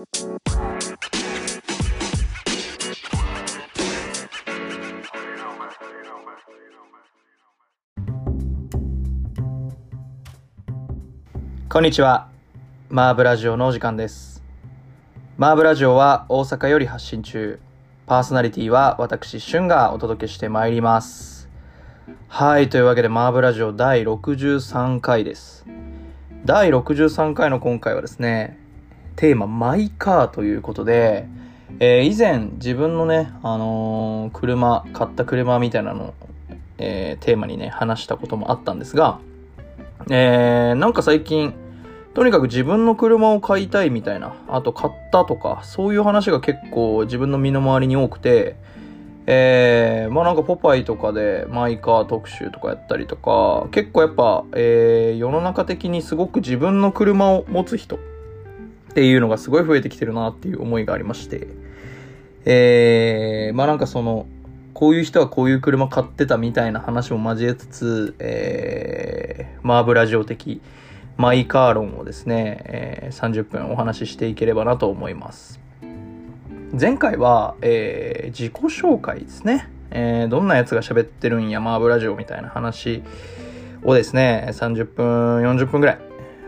こんにちは。マーブラジオのお時間です。マーブラジオは大阪より発信中。パーソナリティは私、シュンがお届けしてまいります。はい、というわけでマーブラジオ第63回です。第63回の今回はですね、テーママイカーということで、えー以前自分のね、あのー車、買った車みたいなのを、えーテーマにね、話したこともあったんですが、えー、なんか最近、とにかく自分の車を買いたいみたいな、あと買ったとか、そういう話が結構自分の身の回りに多くて、えー、まあなんかポパイとかでマイカー特集とかやったりとか、結構やっぱ、えー、世の中的にすごく自分の車を持つ人っていうのがすごい増えてきてるなっていう思いがありまして、えー、まあなんかその、こういう人はこういう車買ってたみたいな話も交えつつ、えー、マーブラジオ的マイカー論をですね、えー30分お話ししていければなと思います。前回は、えー自己紹介ですね。えーどんなやつが喋ってるんや、マーブラジオみたいな話をですね、30分、40分ぐらい、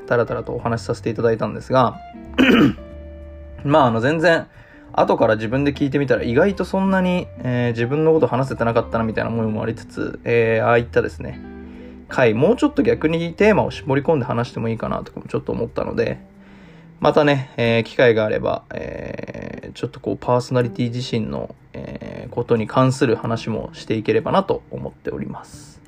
たらたらとお話しさせていただいたんですが、まあ、あの、全然、後から自分で聞いてみたら意外とそんなに、えー自分のこと話せてなかったなみたいな思いもありつつ、えーああいったですね、回、もうちょっと逆にテーマを絞り込んで話してもいいかなとかもちょっと思ったので、またね、えー機会があれば、えーちょっとこうパーソナリティ自身の、えーことに関する話もしていければなと思っております。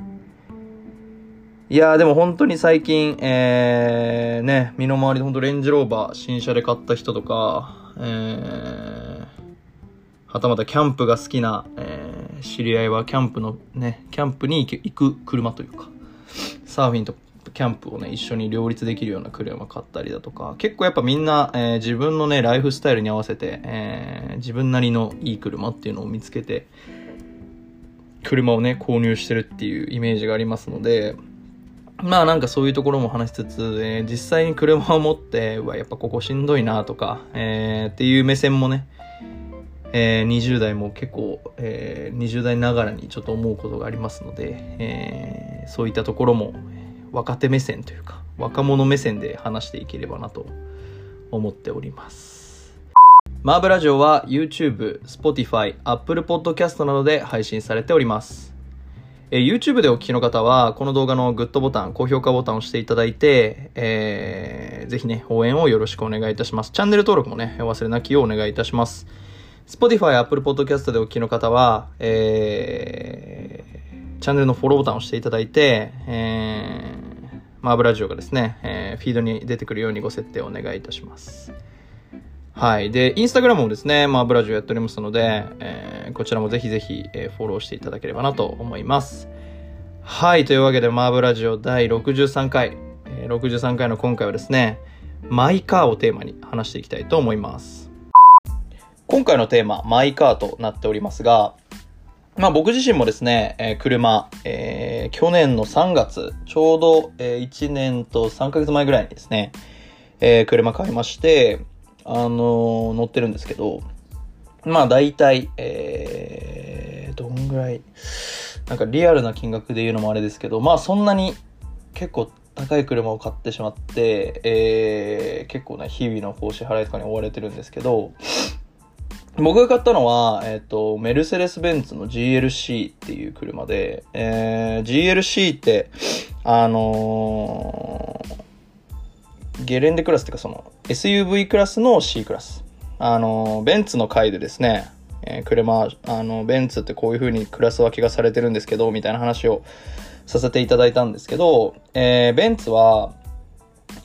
いやーでも本当に最近、えー、ね、身の回りで本当レンジローバー新車で買った人とか、えー、はたまたキャンプが好きな、えー知り合いはキャンプのね、キャンプに行く車というか、サーフィンとキャンプをね、一緒に両立できるような車買ったりだとか、結構やっぱみんな、えー自分のね、ライフスタイルに合わせて、えー自分なりのいい車っていうのを見つけて、車をね、購入してるっていうイメージがありますので、まあなんかそういうところも話しつつ、えー実際に車を持って、うわ、やっぱここしんどいなとか、えーっていう目線もね、えー20代も結構、えー20代ながらにちょっと思うことがありますので、えーそういったところも若手目線というか、若者目線で話していければなと思っております。マーブラジオは YouTube、Spotify、Apple Podcast などで配信されております。え YouTube でお聞きの方は、この動画のグッドボタン、高評価ボタンを押していただいて、えーぜひね、応援をよろしくお願いいたします。チャンネル登録もね、お忘れなきをお願いいたします。Spotify、Apple Podcast でお聞きの方は、えーチャンネルのフォローボタンを押していただいて、えーマーブラジオがですね、えーフィードに出てくるようにご設定をお願いいたします。はい。で、インスタグラムもですね、マーブラジオやっておりますので、えーこちらもぜひぜひ、えーフォローしていただければなと思います。はい。というわけで、マーブラジオ第63回、えー63回の今回はですね、マイカーをテーマに話していきたいと思います。今回のテーマ、マイカーとなっておりますが、まあ僕自身もですね、えー車、えー去年の3月、ちょうど、えー1年と3ヶ月前ぐらいにですね、えー車買いまして、あのー乗ってるんですけど、まあ大体、えー、どんぐらい、なんかリアルな金額で言うのもあれですけど、まあそんなに結構高い車を買ってしまって、えー、結構ね、日々のこう支払いとかに追われてるんですけど、僕が買ったのは、えっ、と、メルセデス・ベンツの GLC っていう車で、えー、GLC って、あのーゲレンデクラスっていうかその SUV クラスの C クラス。あのベンツの回でですね、えー車、あの、ベンツってこういう風にクラス分けがされてるんですけど、みたいな話をさせていただいたんですけど、えーベンツは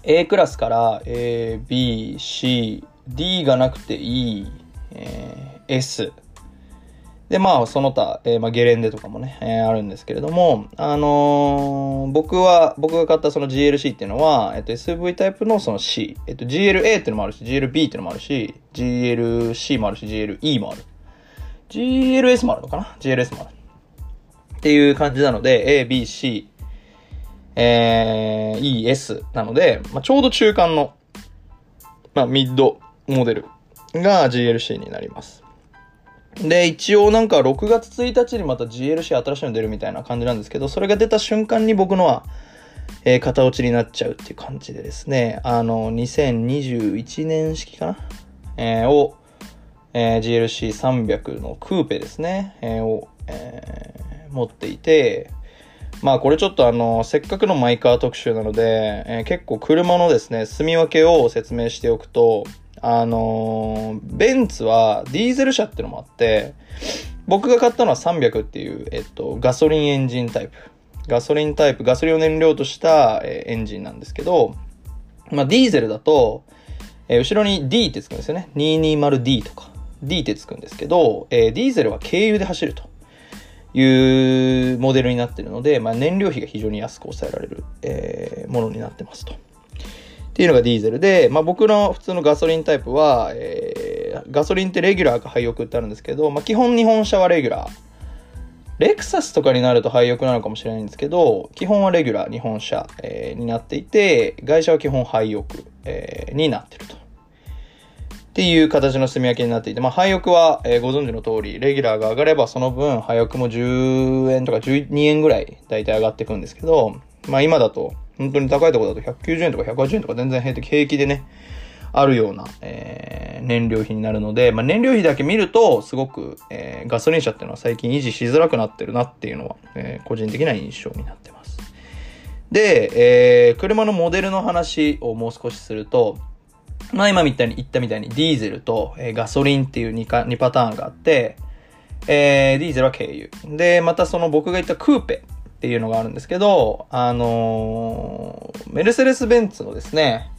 A クラスから A、B、C、D がなくて E、えー S。で、まあ、その他、えーまあ、ゲレンデとかもね、えーあるんですけれども、あのー僕は、僕が買ったその GLC っていうのは、えっと、SV タイプのその C、えっと、GLA っていうのもあるし、GLB っていうのもあるし、GLC もあるし、GLE もある。GLS もあるのかな ?GLS もある。っていう感じなので、A、B、C、えー、E、S なので、まあ、ちょうど中間の、まあ、ミッドモデルが GLC になります。で、一応なんか6月1日にまた GLC 新しいの出るみたいな感じなんですけど、それが出た瞬間に僕のは、えー、型落ちになっちゃうっていう感じでですね、あの、2021年式かな？えー、を、えー、GLC300 のクーペですね、えー、を、えー、持っていて、まあこれちょっとあの、せっかくのマイカー特集なので、えー、結構車のですね、住み分けを説明しておくと、あの、ベンツはディーゼル車ってのもあって、僕が買ったのは300っていう、えっと、ガソリンエンジンタイプ。ガソリンタイプ、ガソリンを燃料とした、え、エンジンなんですけど、まあ、ディーゼルだと、え、後ろに D ってつくんですよね。220D とか。D ってつくんですけど、えー、ディーゼルは軽油で走るというモデルになってるので、まあ、燃料費が非常に安く抑えられる、えー、ものになってますと。っていうのがディーゼルで、まあ、僕の普通のガソリンタイプは、えー、ガソリンってレギュラーか廃屋ってあるんですけど、まあ、基本日本車はレギュラー。レクサスとかになると廃屋なのかもしれないんですけど、基本はレギュラー、日本車、えー、になっていて、外車は基本廃屋、えー、になってると。っていう形の住み分けになっていて、まあ、廃屋は、えー、ご存知の通り、レギュラーが上がればその分、廃屋も10円とか12円ぐらい、だいたい上がっていくんですけど、まあ、今だと、本当に高いところだと190円とか180円とか全然平気でね、あるような、えー、燃料費になるので、まあ、燃料費だけ見ると、すごく、えー、ガソリン車っていうのは最近維持しづらくなってるなっていうのは、えー、個人的な印象になってます。で、えー、車のモデルの話をもう少しすると、まあ今みたいに言ったみたいにディーゼルと、えー、ガソリンっていう 2, か2パターンがあって、えー、ディーゼルは軽油。で、またその僕が言ったクーペっていうのがあるんですけど、あのー、メルセデス・ベンツのですね、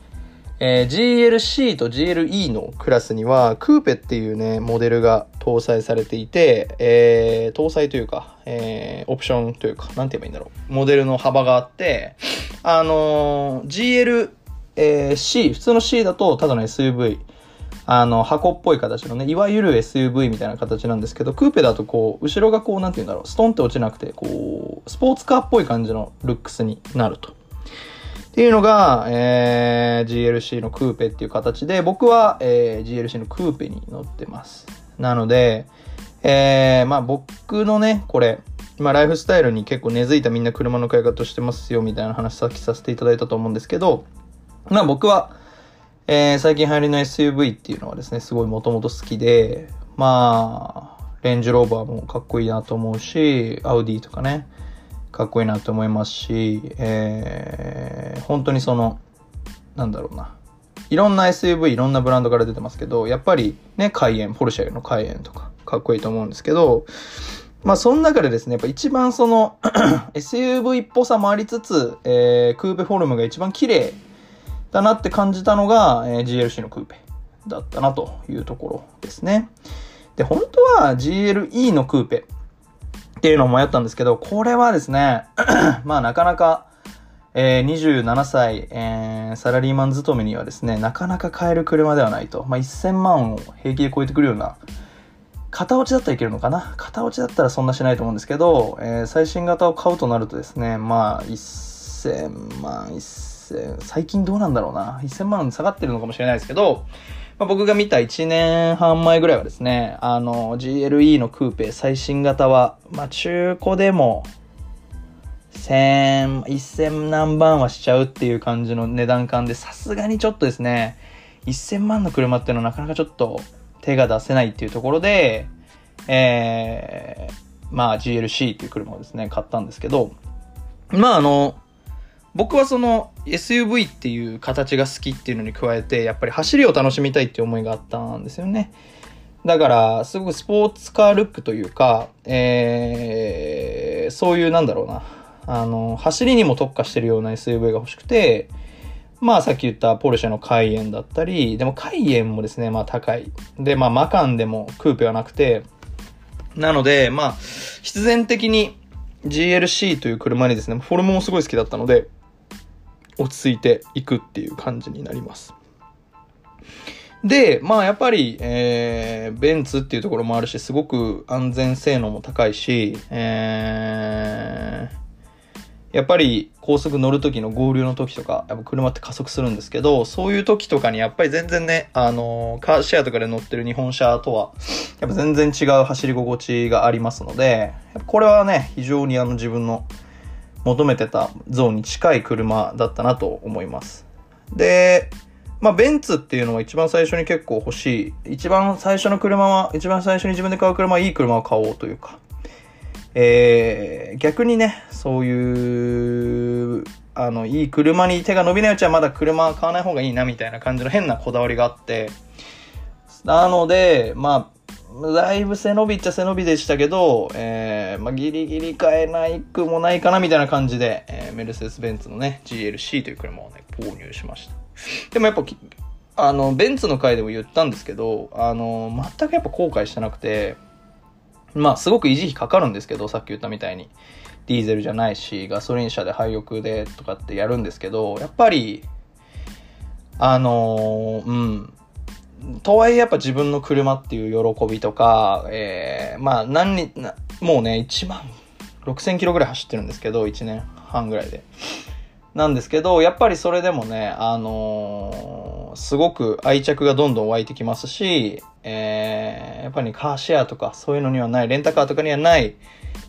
えー、GLC と GLE のクラスには、クーペっていうね、モデルが搭載されていて、えー、搭載というか、えー、オプションというか、なんて言えばいいんだろう。モデルの幅があって、あのー、GL、えー、C、普通の C だとただの SUV。あの、箱っぽい形のね、いわゆる SUV みたいな形なんですけど、クーペだとこう、後ろがこう、なんて言うんだろう、ストンって落ちなくて、こう、スポーツカーっぽい感じのルックスになると。っていうのが、えー、GLC のクーペっていう形で、僕は、えー、GLC のクーペに乗ってます。なので、えー、まあ僕のね、これ、まあライフスタイルに結構根付いたみんな車の買い方してますよみたいな話さっきさせていただいたと思うんですけど、まあ僕は、えー、最近流行りの SUV っていうのはですね、すごいもともと好きで、まあ、レンジローバーもかっこいいなと思うし、アウディとかね、かっこいいなと思いますし、えー、本当にその、なんだろうな。いろんな SUV、いろんなブランドから出てますけど、やっぱりね、カイエン、ポルシェのカイエンとか、かっこいいと思うんですけど、まあ、その中でですね、やっぱ一番その SUV っぽさもありつつ、えー、クーペフォルムが一番綺麗だなって感じたのが、えー、GLC のクーペだったなというところですね。で、本当は GLE のクーペっていうのを迷ったんですけど、これはですね、まあなかなか、えー、27歳、えー、サラリーマン勤めにはですね、なかなか買える車ではないと。まあ1000万を平気で超えてくるような、型落ちだったらいけるのかな型落ちだったらそんなしないと思うんですけど、えー、最新型を買うとなるとですね、まあ1000万、1000最近どうなんだろうな。1000万下がってるのかもしれないですけど、まあ、僕が見た1年半前ぐらいはですね、あの、GLE のクーペ最新型は、まあ、中古でも、1000、1000何万はしちゃうっていう感じの値段感で、さすがにちょっとですね、1000万の車っていうのはなかなかちょっと手が出せないっていうところで、えー、まあ GLC っていう車をですね、買ったんですけど、まああの、僕はその SUV っていう形が好きっていうのに加えて、やっぱり走りを楽しみたいっていう思いがあったんですよね。だから、すごくスポーツカールックというか、えー、そういうなんだろうな。あの、走りにも特化してるような SUV が欲しくて、まあさっき言ったポルシェのカイエンだったり、でもカイエンもですね、まあ高い。で、まあマカンでもクーペはなくて、なので、まあ、必然的に GLC という車にですね、フォルムもすごい好きだったので、落ち着いていくっていう感じになります。で、まあやっぱり、えー、ベンツっていうところもあるし、すごく安全性能も高いし、えー、やっぱり高速乗る時の合流の時とか、やっぱ車って加速するんですけど、そういう時とかにやっぱり全然ね、あのー、カーシェアとかで乗ってる日本車とは、やっぱ全然違う走り心地がありますので、これはね、非常にあの自分の求めてたゾーンに近い車だったなと思います。で、まあ、ベンツっていうのは一番最初に結構欲しい。一番最初の車は、一番最初に自分で買う車はいい車を買おうというか、えー、逆にね、そういう、あの、いい車に手が伸びないうちはまだ車買わない方がいいなみたいな感じの変なこだわりがあって、なので、まあ、だいぶ背伸びっちゃ背伸びでしたけど、えー、まあ、ギリギリ買えないくもないかなみたいな感じで、えー、メルセデス・ベンツのね、GLC という車をね、購入しました。でもやっぱ、あの、ベンツの回でも言ったんですけど、あの、全くやっぱ後悔してなくて、まあ、すごく維持費かかるんですけど、さっき言ったみたいに。ディーゼルじゃないし、ガソリン車で廃屋でとかってやるんですけど、やっぱり、あのー、うん。とはいえやっぱ自分の車っていう喜びとか、えー、まあ何に、もうね、1万6000キロぐらい走ってるんですけど、1年半ぐらいで。なんですけど、やっぱりそれでもね、あのー、すごく愛着がどんどん湧いてきますし、えー、やっぱりカーシェアとかそういうのにはない、レンタカーとかにはない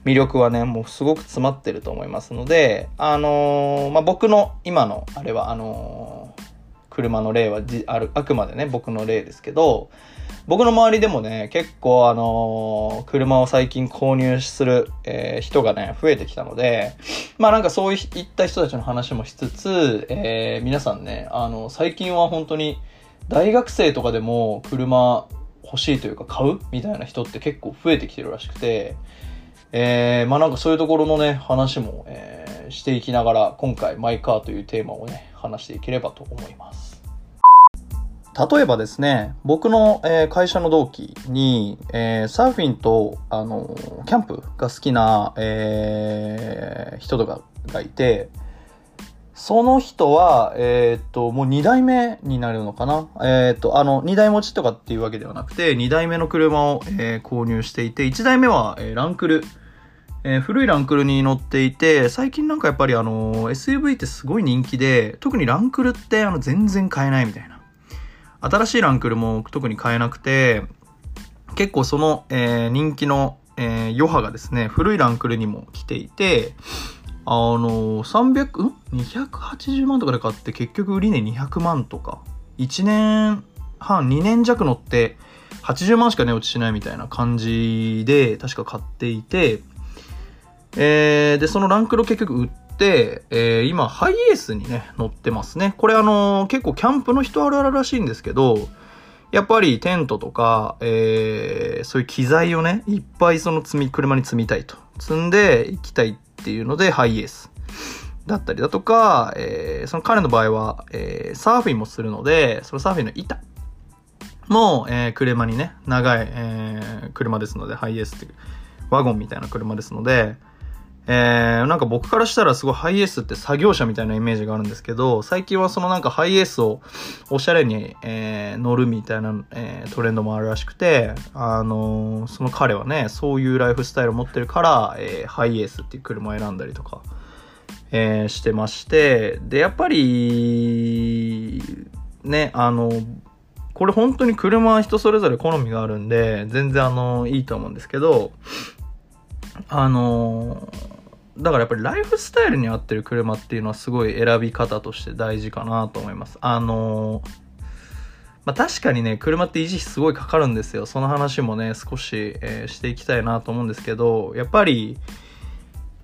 魅力はね、もうすごく詰まってると思いますので、あのー、まあ、僕の今の、あれは、あの車の例はじある、あくまでね、僕の例ですけど、僕の周りでもね、結構あのー、車を最近購入する、えー、人がね、増えてきたので、まあなんかそういった人たちの話もしつつ、えー、皆さんね、あの、最近は本当に大学生とかでも車欲しいというか買うみたいな人って結構増えてきてるらしくて、えー、まあなんかそういうところのね、話も、えー、していきながら、今回マイカーというテーマをね、話していければと思います。例えばですね、僕の、えー、会社の同期に、えー、サーフィンと、あのー、キャンプが好きな、え人とかがいて、その人は、えっと、もう2代目になるのかな？えっと、あの、2台持ちとかっていうわけではなくて、2代目の車を、え購入していて、1台目は、えランクル。え古いランクルに乗っていて、最近なんかやっぱりあの SUV ってすごい人気で、特にランクルってあの、全然買えないみたいな。新しいランクルも特に買えなくて、結構その、えー、人気の、えー、余波がですね、古いランクルにも来ていて、あのー、300、ん ?280 万とかで買って結局売り値200万とか、1年半、2年弱乗って80万しか値落ちしないみたいな感じで確か買っていて、えー、で、そのランクルを結局売って、えー、今、ハイエースにね、乗ってますね。これあのー、結構キャンプの人あるあるらしいんですけど、やっぱりテントとか、えー、そういう機材をね、いっぱいその積み、車に積みたいと。積んで行きたいっていうので、ハイエース。だったりだとか、えー、その彼の場合は、えー、サーフィンもするので、そのサーフィンの板も、えー、車にね、長い、えー、車ですので、ハイエースっていう、ワゴンみたいな車ですので、えー、なんか僕からしたらすごいハイエースって作業車みたいなイメージがあるんですけど、最近はそのなんかハイエースをおしゃれに、えー、乗るみたいな、えー、トレンドもあるらしくて、あのー、その彼はね、そういうライフスタイルを持ってるから、えー、ハイエースっていう車を選んだりとか、えー、してまして、で、やっぱり、ね、あの、これ本当に車は人それぞれ好みがあるんで、全然あの、いいと思うんですけど、あのだからやっぱりライフスタイルに合ってる車っていうのはすごい選び方として大事かなと思います。あのまあ、確かにね、車って維持費すごいかかるんですよ。その話もね、少し、えー、していきたいなと思うんですけど、やっぱり、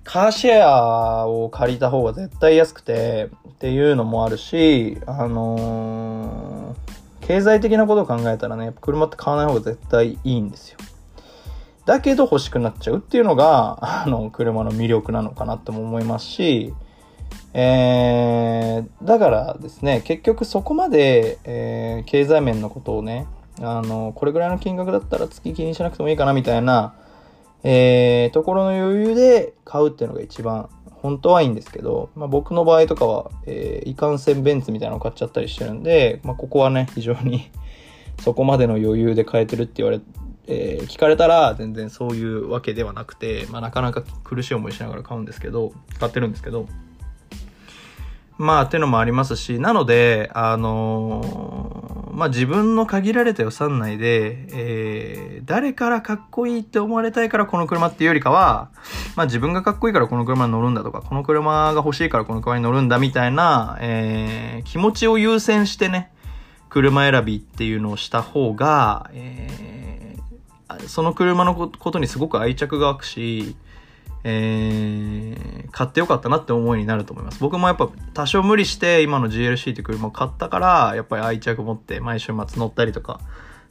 カーシェアを借りた方が絶対安くて、っていうのもあるし、あのー、経済的なことを考えたらね、車って買わない方が絶対いいんですよ。だけど欲しくなっちゃうっていうのが、あの、車の魅力なのかなとも思いますし、えー、だからですね、結局そこまで、えー、経済面のことをね、あの、これぐらいの金額だったら月気にしなくてもいいかなみたいな、えー、ところの余裕で買うっていうのが一番本当はいいんですけど、まあ、僕の場合とかは、えー、いかんせんベンツみたいなのを買っちゃったりしてるんで、まあ、ここはね、非常に そこまでの余裕で買えてるって言われえー、聞かれたら全然そういうわけではなくて、まあ、なかなか苦しい思いしながら買うんですけど、買ってるんですけど、まあ、っていうのもありますし、なので、あのー、まあ自分の限られた予算内で、えー、誰からかっこいいって思われたいからこの車っていうよりかは、まあ自分がかっこいいからこの車に乗るんだとか、この車が欲しいからこの車に乗るんだみたいな、えー、気持ちを優先してね、車選びっていうのをした方が、えー、その車のことにすごく愛着が湧くし、えー、買ってよかったなって思いになると思います。僕もやっぱ多少無理して今の GLC って車を買ったから、やっぱり愛着持って毎週末乗ったりとか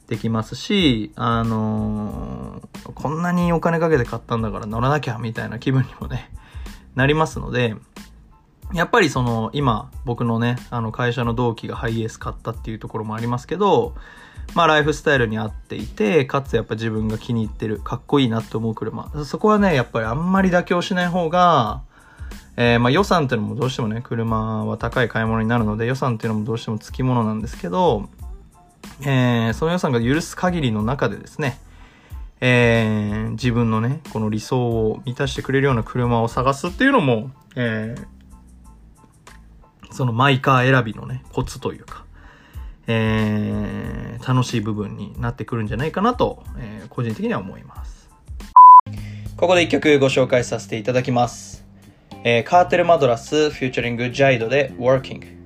できますし、あのー、こんなにお金かけて買ったんだから乗らなきゃみたいな気分にもね、なりますので、やっぱりその今僕のね、あの会社の同期がハイエース買ったっていうところもありますけど、まあライフスタイルに合っていて、かつやっぱ自分が気に入ってる、かっこいいなって思う車。そこはね、やっぱりあんまり妥協しない方が、えー、まあ予算っていうのもどうしてもね、車は高い買い物になるので予算っていうのもどうしても付き物なんですけど、えー、その予算が許す限りの中でですね、えー、自分のね、この理想を満たしてくれるような車を探すっていうのも、えー、そのマイカー選びのね、コツというか、えー、楽しい部分になってくるんじゃないかなと、えー、個人的には思います。ここで一曲ご紹介させていただきます。えー、カーテル・マドラス、フューチャリング・ジャイドで Working。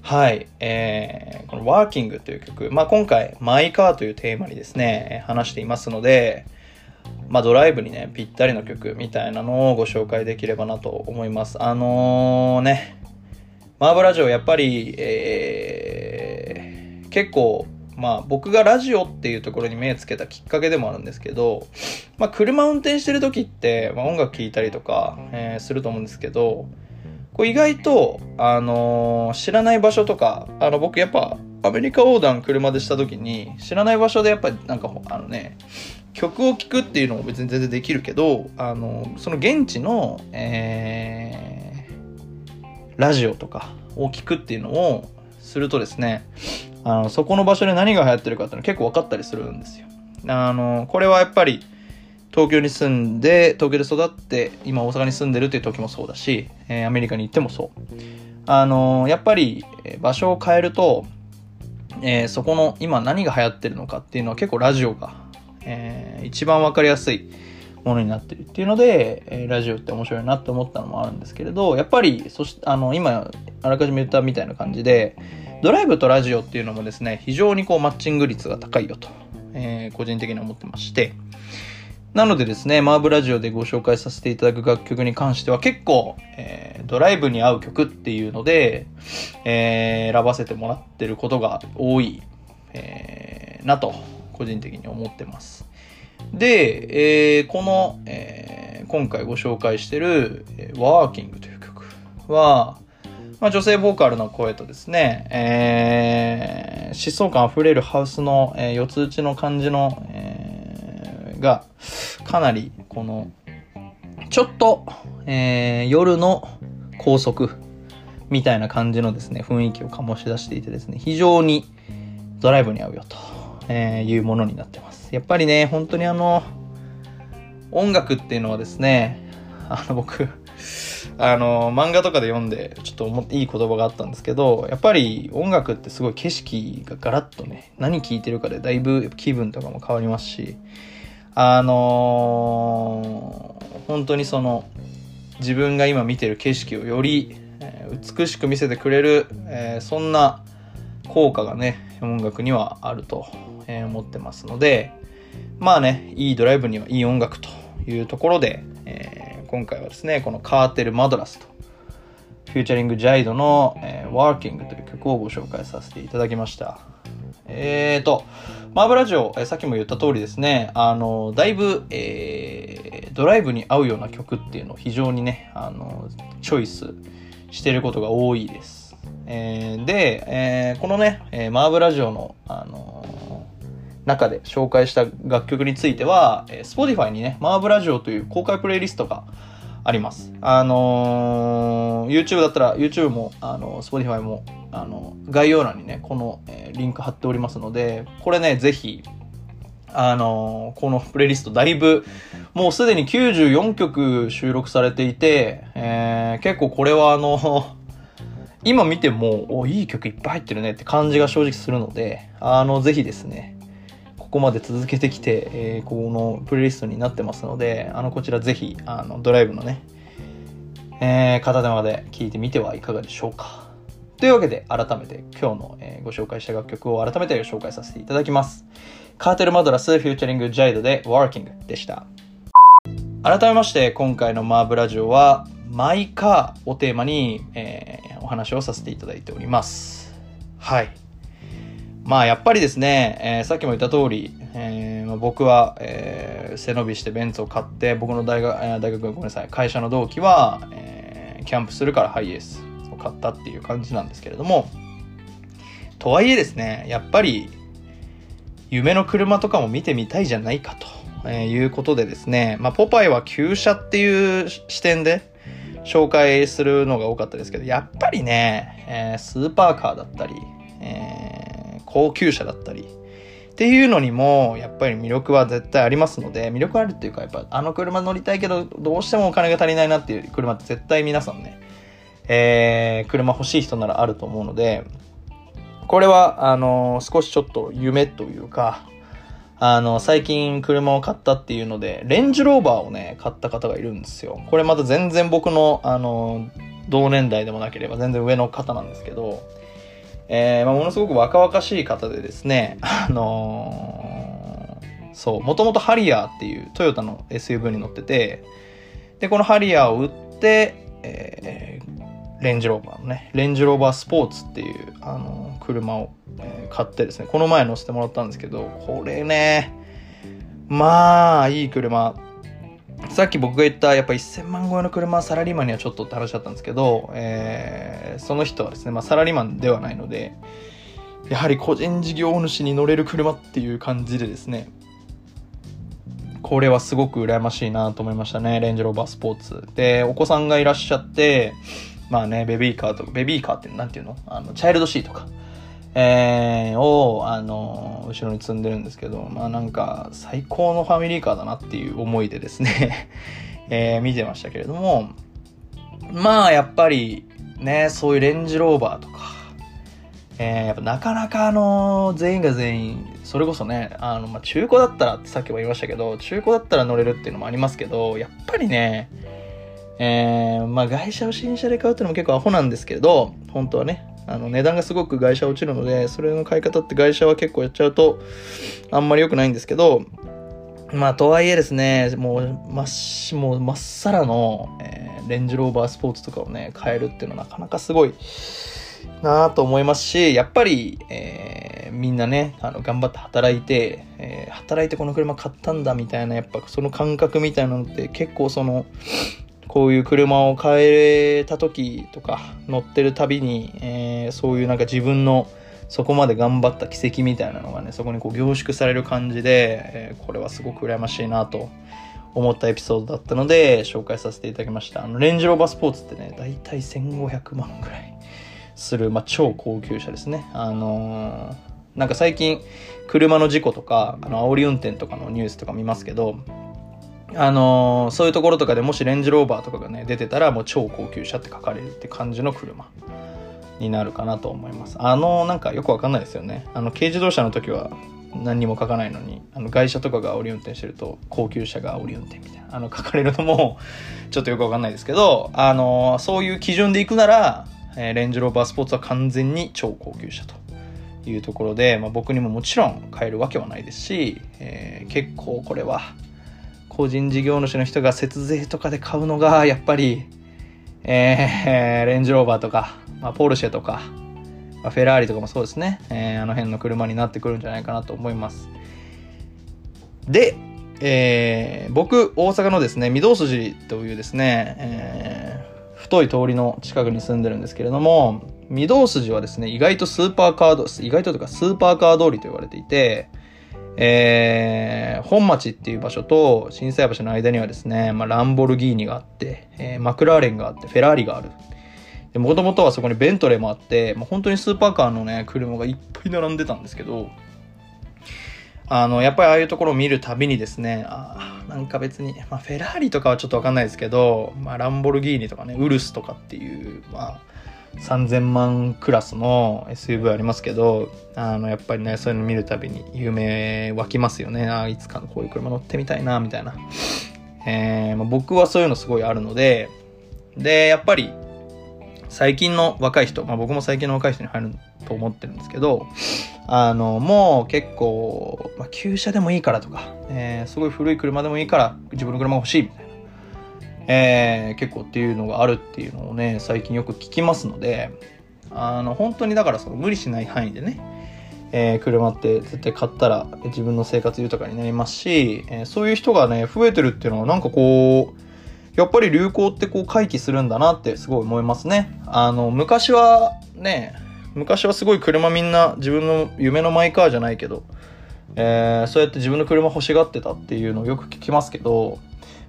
はい、えー、この Working という曲、まあ、今回、マイカーというテーマにですね、話していますので、まあ、ドライブにね、ぴったりの曲みたいなのをご紹介できればなと思います。あのー、ね、マーブラジオやっぱり、えー、結構、まあ僕がラジオっていうところに目つけたきっかけでもあるんですけど、まあ車運転してる時って、まあ、音楽聴いたりとか、えー、すると思うんですけど、こう意外と、あのー、知らない場所とか、あの僕やっぱアメリカ横断車でした時に、知らない場所でやっぱりなんかあのね、曲を聴くっていうのも別に全然できるけど、あのその現地の、えーラジオとかを聞くっていうのをするとですね、あの、そこの場所で何が流行ってるかっていうの結構分かったりするんですよ。あの、これはやっぱり東京に住んで、東京で育って、今大阪に住んでるっていう時もそうだし、えー、アメリカに行ってもそう。あの、やっぱり場所を変えると、えー、そこの今何が流行ってるのかっていうのは結構ラジオが、えー、一番分かりやすいものになってるっていうので、えー、ラジオって面白いなって思ったのもあるんですけれど、やっぱり、そし、あの、今、あらかじめ言ったみたいな感じで、ドライブとラジオっていうのもですね、非常にこうマッチング率が高いよと、えー、個人的に思ってまして、なのでですね、マーブラジオでご紹介させていただく楽曲に関しては結構、えー、ドライブに合う曲っていうので、えー、選ばせてもらってることが多い、えー、なと、個人的に思ってます。で、えー、この、えー、今回ご紹介してる、えー、ワーキングという曲は、まあ、女性ボーカルの声とですね、えー、疾走感あふれるハウスの、えー、四つ打ちの感じの、えー、が、かなり、この、ちょっと、えー、夜の高速みたいな感じのですね、雰囲気を醸し出していてですね、非常にドライブに合うよと、えいうものになってます。やっぱりね、本当にあの、音楽っていうのはですね、あの僕、あの、漫画とかで読んで、ちょっといい言葉があったんですけど、やっぱり音楽ってすごい景色がガラッとね、何聴いてるかでだいぶ気分とかも変わりますし、あのー、本当にその、自分が今見てる景色をより、美しく見せてくれる、えー、そんな効果がね、音楽にはあると、思ってますので、まあね、いいドライブにはいい音楽というところで、えー、今回はですね、このカーテル・マドラスと、フューチャリング・ジャイドの、え、ワーキングという曲をご紹介させていただきました。えーと、マーブラジオ、え、さっきも言った通りですね、あの、だいぶ、えー、ドライブに合うような曲っていうのを非常にね、あの、チョイスしてることが多いです。えー、で、えー、このね、えー、マーブラジオの、あの中で紹介した楽曲については、えー、Spotify にね、マーブラジオという公開プレイリストがあります。あのー、YouTube だったら YouTube も、あの、Spotify も、あの、概要欄にね、この、えー、リンク貼っておりますので、これね、ぜひ、あのー、このプレイリストだいぶ、もうすでに94曲収録されていて、えー、結構これはあの、今見ても、お、いい曲いっぱい入ってるねって感じが正直するので、あの、ぜひですね、ここまで続けてきて、えー、このプレイリストになってますので、あの、こちらぜひ、あの、ドライブのね、えー、片手まで聴いてみてはいかがでしょうか。というわけで、改めて今日の、えー、ご紹介した楽曲を改めて紹介させていただきます。カーテル・マドラス、フューチャリング・ジャイドで Working でした。改めまして、今回のマーブラジオは、マイカーをテーマに、えー、お話をさせていただいております。はい。まあ、やっぱりですね、えー、さっきも言った通り、えーまあ、僕は、えー、背伸びしてベンツを買って、僕の大学、えー、大学ごめんなさい、会社の同期は、えー、キャンプするからハイエースを買ったっていう感じなんですけれども、とはいえですね、やっぱり、夢の車とかも見てみたいじゃないかと、え、いうことでですね、まあ、ポパイは旧車っていう視点で、紹介するのが多かったですけど、やっぱりね、えー、スーパーカーだったり、え、高級車だったり、っていうのにも、やっぱり魅力は絶対ありますので、魅力あるっていうか、やっぱあの車乗りたいけど、どうしてもお金が足りないなっていう車って絶対皆さんね、えー、車欲しい人ならあると思うので、これは、あの、少しちょっと夢というか、あの、最近車を買ったっていうので、レンジローバーをね、買った方がいるんですよ。これまた全然僕の、あの、同年代でもなければ全然上の方なんですけど、えー、まあ、ものすごく若々しい方でですね、あのー、そう、もともとハリアーっていうトヨタの SUV に乗ってて、で、このハリアーを売って、えー、レンジローバーのね、レンジローバースポーツっていう、あのー、車をえー、買ってですね、この前乗せてもらったんですけど、これね、まあ、いい車。さっき僕が言った、やっぱ1000万超えの車は、サラリーマンにはちょっとって話だったんですけど、えー、その人はですね、まあ、サラリーマンではないので、やはり個人事業主に乗れる車っていう感じでですね、これはすごく羨ましいなと思いましたね。レンジローバースポーツ。で、お子さんがいらっしゃって、まあね、ベビーカーとか、ベビーカーって何ていうの？あの、チャイルドシートか。えー、を、あの、後ろに積んでるんですけど、まあなんか、最高のファミリーカーだなっていう思いでですね えー、見てましたけれども、まあやっぱり、ね、そういうレンジローバーとか、えー、やっぱなかなかあの、全員が全員、それこそね、あの、まあ、中古だったらってさっきも言いましたけど、中古だったら乗れるっていうのもありますけど、やっぱりね、えー、まあ外車を新車で買うっていうのも結構アホなんですけど、本当はね、あの値段がすごく外車落ちるので、それの買い方って外車は結構やっちゃうと、あんまり良くないんですけど、まあ、とはいえですね、もう、まっし、もう、まっさらの、えー、レンジローバースポーツとかをね、買えるっていうのはなかなかすごいなあと思いますし、やっぱり、えー、みんなね、あの、頑張って働いて、えー、働いてこの車買ったんだみたいな、やっぱその感覚みたいなのって結構その、こういう車を買えた時とか乗ってるたびに、えー、そういうなんか自分のそこまで頑張った奇跡みたいなのがねそこにこう凝縮される感じで、えー、これはすごく羨ましいなと思ったエピソードだったので紹介させていただきました。あのレンジローバースポーツってね大体1500万ぐらいする、まあ、超高級車ですね。あのー、なんか最近車の事故とかあの煽り運転とかのニュースとか見ますけどあのー、そういうところとかでもしレンジローバーとかがね、出てたらもう超高級車って書かれるって感じの車になるかなと思います。あの、なんかよくわかんないですよね。あの、軽自動車の時は何にも書かないのに、あの、外車とかが煽り運転してると、高級車が煽り運転みたいな、あの、書かれるのもちょっとよくわかんないですけど、あのー、そういう基準でいくなら、えー、レンジローバースポーツは完全に超高級車と。いうところで、まあ、僕にももちろん買えるわけはないですし、え、結構これは個人事業主の人が節税とかで買うのが、やっぱり、えー、レンジローバーとか、まあ、ポルシェとか、まあ、フェラーリとかもそうですね、えー、あの辺の車になってくるんじゃないかなと思います。で、えー、僕、大阪のですね、御堂筋というですね、えー、太い通りの近くに住んでるんですけれども、御堂筋はですね、意外とスーパーカード、意外ととかスーパーカー通りと言われていて、えー、本町っていう場所と震災橋の間にはですね、まあ、ランボルギーニがあって、えー、マクラーレンがあって、フェラーリがある。もともとはそこにベントレーもあって、まあ、本当にスーパーカーのね、車がいっぱい並んでたんですけど、あの、やっぱりああいうところを見るたびにですね、あなんか別に、まあ、フェラーリとかはちょっとわかんないですけど、まあ、ランボルギーニとかね、ウルスとかっていう、まあ、3000万クラスの SUV ありますけど、あの、やっぱりね、そういうの見るたびに夢湧きますよね。あ、いつかこういう車乗ってみたいな、みたいな。えー、まあ、僕はそういうのすごいあるので、で、やっぱり、最近の若い人、まあ僕も最近の若い人に入ると思ってるんですけど、あの、もう結構、まあ、旧車でもいいからとか、えー、すごい古い車でもいいから自分の車欲しいみたいな。えー、結構っていうのがあるっていうのをね、最近よく聞きますので、あの、本当にだからその無理しない範囲でね、えー、車って絶対買ったら自分の生活豊かになりますし、えー、そういう人がね、増えてるっていうのはなんかこう、やっぱり流行ってこう回帰するんだなってすごい思いますね。あの、昔はね、昔はすごい車みんな自分の夢のマイカーじゃないけど、えー、そうやって自分の車欲しがってたっていうのをよく聞きますけど、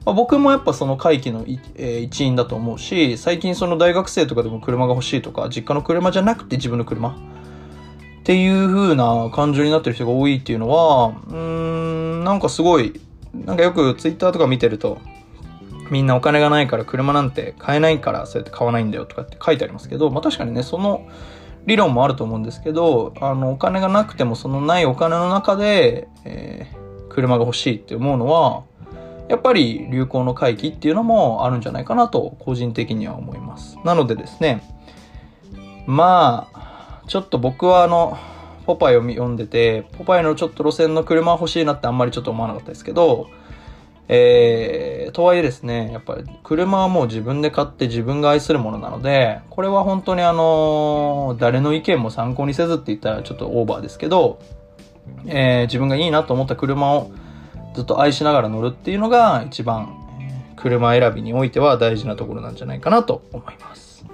まあ、僕もやっぱその回帰の、えー、一員だと思うし、最近その大学生とかでも車が欲しいとか、実家の車じゃなくて自分の車。っていう風な感情になってる人が多いっていうのは、うーん、なんかすごい、なんかよくツイッターとか見てると、みんなお金がないから車なんて買えないからそうやって買わないんだよとかって書いてありますけど、まあ確かにね、その理論もあると思うんですけど、あの、お金がなくてもそのないお金の中で、えー、車が欲しいって思うのは、やっぱり流行の回帰っていうのもあるんじゃないかなと個人的には思います。なのでですね、まあ、ちょっと僕はあの、ポパイを読んでて、ポパイのちょっと路線の車欲しいなってあんまりちょっと思わなかったですけど、えー、とはいえですね、やっぱり車はもう自分で買って自分が愛するものなので、これは本当にあの誰の意見も参考にせずって言ったらちょっとオーバーですけど、えー、自分がいいなと思った車をずっと愛しながら乗るっていうのが一番、車選びにおいては大事なところなんじゃないかなと思います。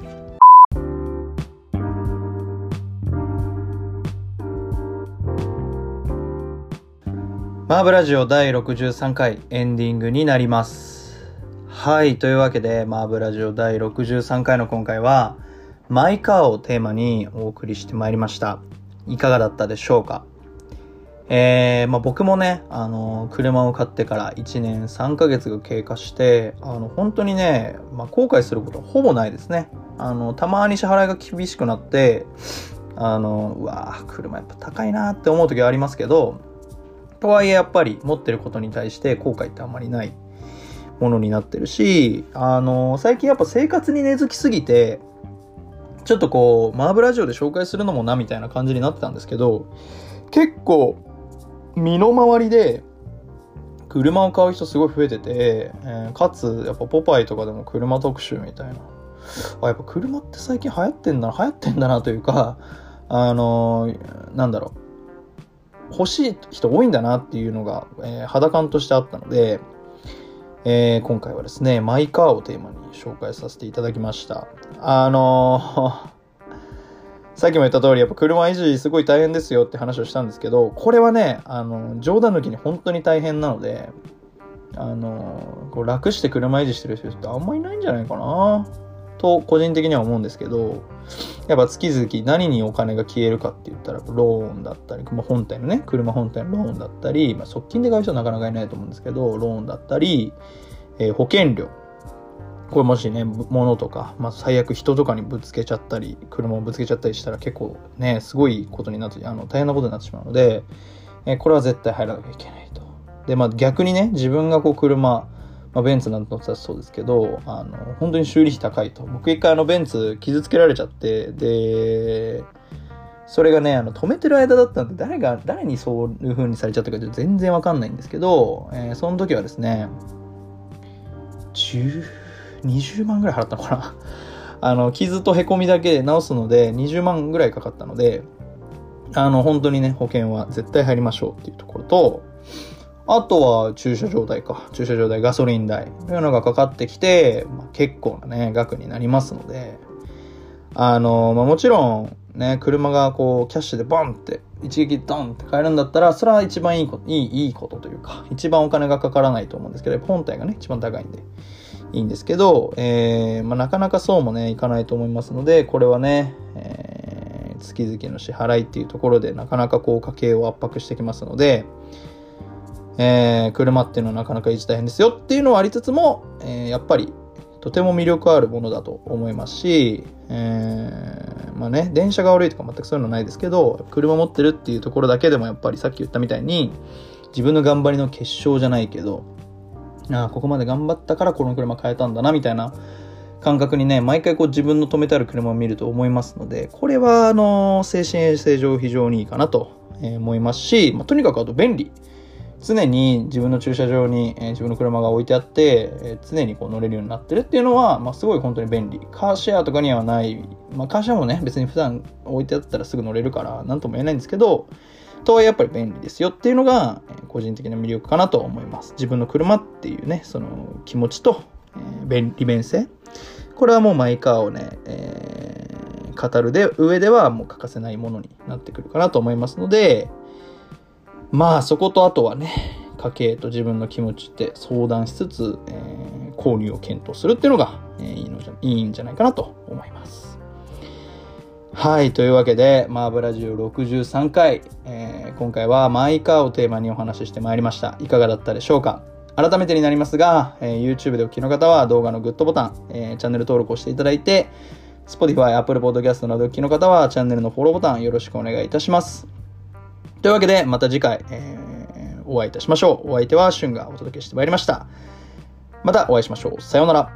マーブラジオ第63回エンディングになります。はい。というわけで、マーブラジオ第63回の今回は、マイカーをテーマにお送りしてまいりました。いかがだったでしょうか？えー、まあ、僕もね、あの、車を買ってから1年3ヶ月が経過して、あの、本当にね、まあ、後悔することはほぼないですね。あの、たまに支払いが厳しくなって、あの、うわぁ、車やっぱ高いなって思う時はありますけど、とはいえやっぱり持ってることに対して後悔ってあんまりないものになってるし、あの、最近やっぱ生活に根付きすぎて、ちょっとこう、マーブラジオで紹介するのもなみたいな感じになってたんですけど、結構身の回りで車を買う人すごい増えてて、えー、かつやっぱポパイとかでも車特集みたいな。あやっぱ車って最近流行ってんだな流行ってんだなというかあのー、なんだろう。欲しい人多いんだなっていうのが、えー、肌感としてあったので、えー、今回はですねマイカーをテーマに紹介させていただきました。あのさっきも言った通り、やっぱ車維持すごい大変ですよって話をしたんですけど、これはね、あの、冗談抜きに本当に大変なので、あの、こう楽して車維持してる人ってあんまりいないんじゃないかなと、個人的には思うんですけど、やっぱ月々何にお金が消えるかって言ったら、ローンだったり、まあ、本体のね、車本体のローンだったり、まあ、側近で買う人はなかなかいないと思うんですけど、ローンだったり、えー、保険料、これもしね、物とか、まあ、最悪人とかにぶつけちゃったり、車をぶつけちゃったりしたら結構ね、すごいことになって、あの、大変なことになってしまうので、えこれは絶対入らなきゃいけないと。で、まあ逆にね、自分がこう車、まあ、ベンツなんて乗ってたそうですけど、あの、本当に修理費高いと。僕一回あのベンツ傷つけられちゃって、で、それがね、あの、止めてる間だったんで、誰が、誰にそういう風にされちゃったか全然わかんないんですけど、えー、その時はですね、20万ぐらい払ったのかな？あの、傷と凹みだけ直すので20万ぐらいかかったので、あの、本当にね、保険は絶対入りましょうっていうところと、あとは駐車場代か。駐車場代、ガソリン代というのがかかってきて、まあ、結構なね、額になりますので、あの、まあ、もちろん、ね、車がこう、キャッシュでボンって、一撃ドンって買えるんだったら、それは一番いいこと、いい、いいことというか、一番お金がかからないと思うんですけど、本体がね、一番高いんで。いいんですけど、えー、まあ、なかなかそうもね、いかないと思いますので、これはね、えー、月々の支払いっていうところで、なかなかこう家計を圧迫してきますので、えー、車っていうのはなかなか維持大変ですよっていうのはありつつも、え、やっぱりとても魅力あるものだと思いますし、えー、まあね、電車が悪いとか全くそういうのないですけど、車持ってるっていうところだけでもやっぱりさっき言ったみたいに、自分の頑張りの結晶じゃないけど、ああ、ここまで頑張ったからこの車買えたんだな、みたいな感覚にね、毎回こう自分の止めてある車を見ると思いますので、これはあの、精神衛生上非常にいいかなと思いますし、まあ、とにかくあと便利。常に自分の駐車場に、え、自分の車が置いてあって、え、常にこう乗れるようになってるっていうのは、まあ、すごい本当に便利。カーシェアとかにはない、まあ、カーシェアもね、別に普段置いてあったらすぐ乗れるから、なんとも言えないんですけど、とはやっぱり便利ですよっていうのが、個人的な魅力かなと思います。自分の車っていうね、その気持ちと、えー、利便性。これはもうマイカーをね、えー、語るで上ではもう欠かせないものになってくるかなと思いますので、まあそことあとはね、家計と自分の気持ちって相談しつつ、えー、購入を検討するっていうのが、えー、いいのじゃいいんじゃないかなと思います。はい。というわけで、マーブラジオ63回、えー、今回はマイカーをテーマにお話ししてまいりました。いかがだったでしょうか？改めてになりますが、えー、YouTube でお聞きの方は動画のグッドボタン、えー、チャンネル登録をしていただいて、Spotify、Apple Podcast などお聞きの方はチャンネルのフォローボタンよろしくお願いいたします。というわけで、また次回、えー、お会いいたしましょう。お相手は、シュンがお届けしてまいりました。またお会いしましょう。さようなら。